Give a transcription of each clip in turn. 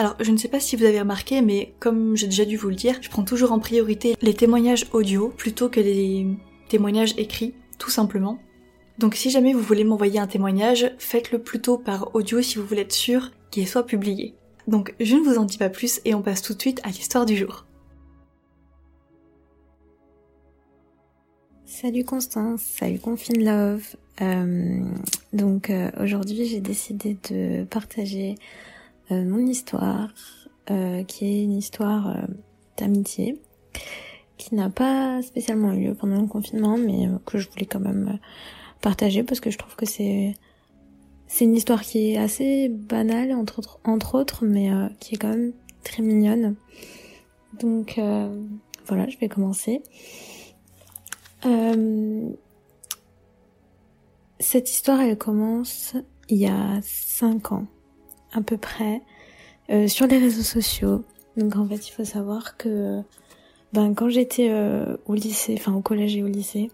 alors, je ne sais pas si vous avez remarqué, mais comme j'ai déjà dû vous le dire, je prends toujours en priorité les témoignages audio plutôt que les témoignages écrits, tout simplement. Donc si jamais vous voulez m'envoyer un témoignage, faites-le plutôt par audio si vous voulez être sûr qu'il soit publié. Donc je ne vous en dis pas plus et on passe tout de suite à l'histoire du jour. Salut Constance, salut Confine Love. Euh, donc euh, aujourd'hui j'ai décidé de partager euh, mon histoire, euh, qui est une histoire euh, d'amitié, qui n'a pas spécialement eu lieu pendant le confinement, mais que je voulais quand même partager parce que je trouve que c'est c'est une histoire qui est assez banale entre autres, entre autres mais qui est quand même très mignonne. Donc voilà, je vais commencer. cette histoire, elle commence il y a cinq ans à peu près euh, sur les réseaux sociaux. Donc en fait, il faut savoir que ben quand j'étais euh, au lycée, enfin au collège et au lycée,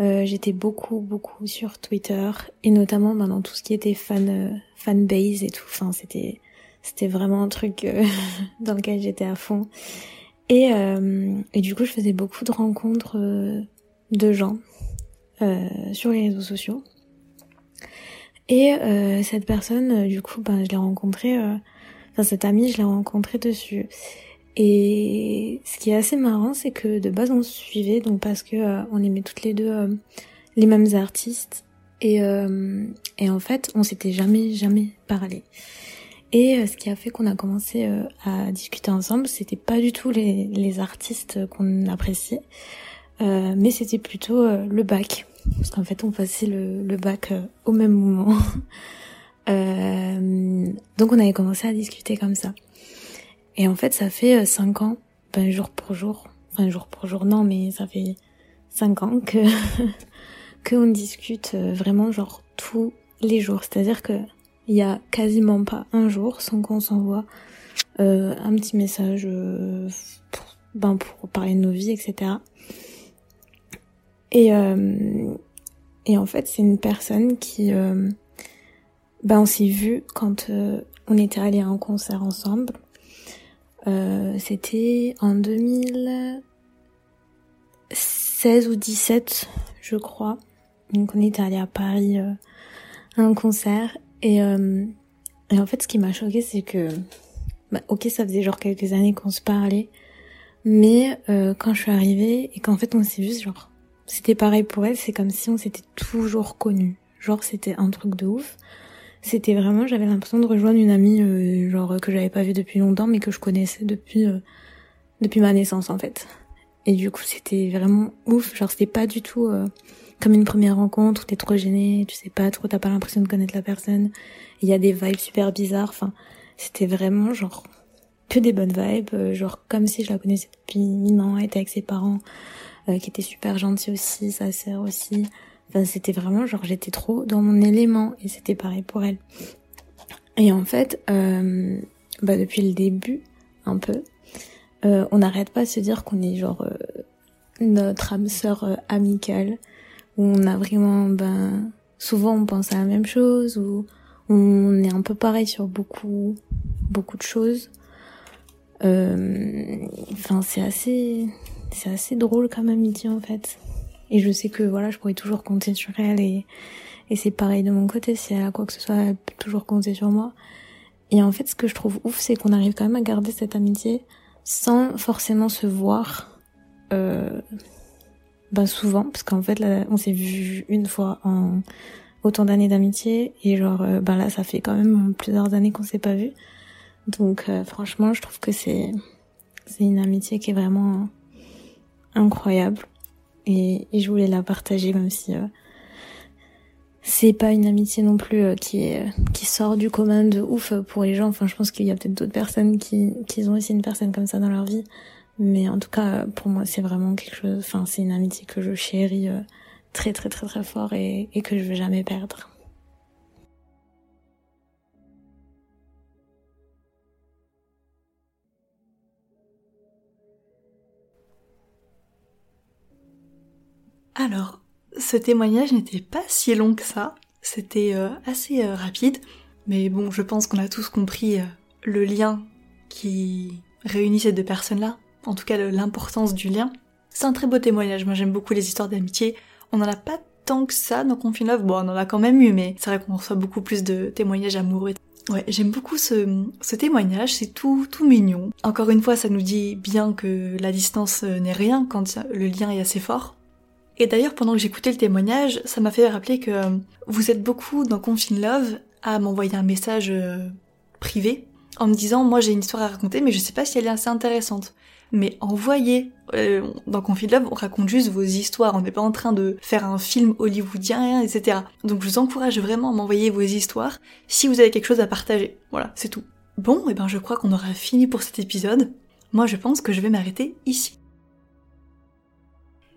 euh, j'étais beaucoup beaucoup sur Twitter et notamment ben, dans tout ce qui était fan fanbase et tout. Enfin c'était c'était vraiment un truc dans lequel j'étais à fond. Et et du coup, je faisais beaucoup de rencontres de gens sur les réseaux sociaux. Et euh, cette personne, euh, du coup, ben, je l'ai rencontrée, euh, enfin cette amie, je l'ai rencontrée dessus. Et ce qui est assez marrant, c'est que de base on se suivait, donc parce que on aimait toutes les deux les mêmes artistes. Et, et en fait, on s'était jamais, jamais parlé. Et ce qui a fait qu'on a commencé à discuter ensemble, c'était pas du tout les, les artistes qu'on appréciait, mais c'était plutôt le bac parce qu'en fait on passait le, le bac euh, au même moment. euh, donc on avait commencé à discuter comme ça. Et en fait ça fait euh, cinq ans, ben jour pour jour, enfin jour pour jour non mais ça fait cinq ans que qu'on discute euh, vraiment genre tous les jours. C'est-à-dire que il y a quasiment pas un jour sans qu'on s'envoie euh, un petit message ben pour parler de nos vies, etc. Et, euh, et en fait, c'est une personne qui... Euh, ben, on s'est vu quand euh, on était allé à un concert ensemble. Euh, C'était en 2016 ou 17, je crois. Donc on était allé à Paris euh, à un concert. Et, euh, et en fait, ce qui m'a choqué, c'est que... Bah, ok, ça faisait genre quelques années qu'on se parlait. Mais quand je suis arrivée et qu'en fait on s'est vu genre c'était pareil pour elle, c'est comme si on s'était toujours connus. Genre c'était un truc de ouf. C'était vraiment, j'avais l'impression de rejoindre une amie euh, genre que j'avais pas vue depuis longtemps mais que je connaissais depuis euh, depuis ma naissance en fait. Et du coup, c'était vraiment ouf, genre c'était pas du tout euh, comme une première rencontre où t'es trop gêné, tu sais pas trop, t'as pas l'impression de connaître la personne. Il y a des vibes super bizarres, enfin, c'était vraiment genre que des bonnes vibes, genre comme si je la connaissais depuis mille ans, elle était avec ses parents, euh, qui était super gentil aussi, sa sœur aussi. Enfin, c'était vraiment genre j'étais trop dans mon élément et c'était pareil pour elle. Et en fait, euh, bah depuis le début, un peu, euh, on n'arrête pas de se dire qu'on est genre euh, notre âme sœur euh, amicale, où on a vraiment, ben, souvent on pense à la même chose, où on est un peu pareil sur beaucoup, beaucoup de choses. Enfin, c'est assez, c'est assez drôle comme amitié en fait. Et je sais que voilà, je pourrais toujours compter sur elle et, et c'est pareil de mon côté, si elle a quoi que ce soit, elle peut toujours compter sur moi. Et en fait, ce que je trouve ouf, c'est qu'on arrive quand même à garder cette amitié sans forcément se voir euh, ben souvent, parce qu'en fait, là, on s'est vu une fois en autant d'années d'amitié et genre ben là ça fait quand même plusieurs années qu'on s'est pas vu. Donc euh, franchement, je trouve que c'est c'est une amitié qui est vraiment incroyable et, et je voulais la partager même si euh, c'est pas une amitié non plus euh, qui est qui sort du commun de ouf pour les gens. Enfin, je pense qu'il y a peut-être d'autres personnes qui qui ont aussi une personne comme ça dans leur vie, mais en tout cas pour moi c'est vraiment quelque chose. Enfin, c'est une amitié que je chéris euh, très très très très fort et, et que je veux jamais perdre. Alors, ce témoignage n'était pas si long que ça, c'était euh, assez euh, rapide, mais bon, je pense qu'on a tous compris euh, le lien qui réunit ces deux personnes-là, en tout cas l'importance du lien. C'est un très beau témoignage, moi j'aime beaucoup les histoires d'amitié, on n'en a pas tant que ça dans Confine Love, bon on en a quand même eu, mais c'est vrai qu'on reçoit beaucoup plus de témoignages amoureux. Ouais, j'aime beaucoup ce, ce témoignage, c'est tout, tout mignon. Encore une fois, ça nous dit bien que la distance n'est rien quand le lien est assez fort. Et d'ailleurs, pendant que j'écoutais le témoignage, ça m'a fait rappeler que euh, vous êtes beaucoup dans Confine Love à m'envoyer un message euh, privé en me disant moi j'ai une histoire à raconter mais je sais pas si elle est assez intéressante. Mais envoyez euh, dans Confine Love on raconte juste vos histoires, on n'est pas en train de faire un film hollywoodien etc. Donc je vous encourage vraiment à m'envoyer vos histoires si vous avez quelque chose à partager. Voilà, c'est tout. Bon, et eh ben je crois qu'on aura fini pour cet épisode. Moi je pense que je vais m'arrêter ici.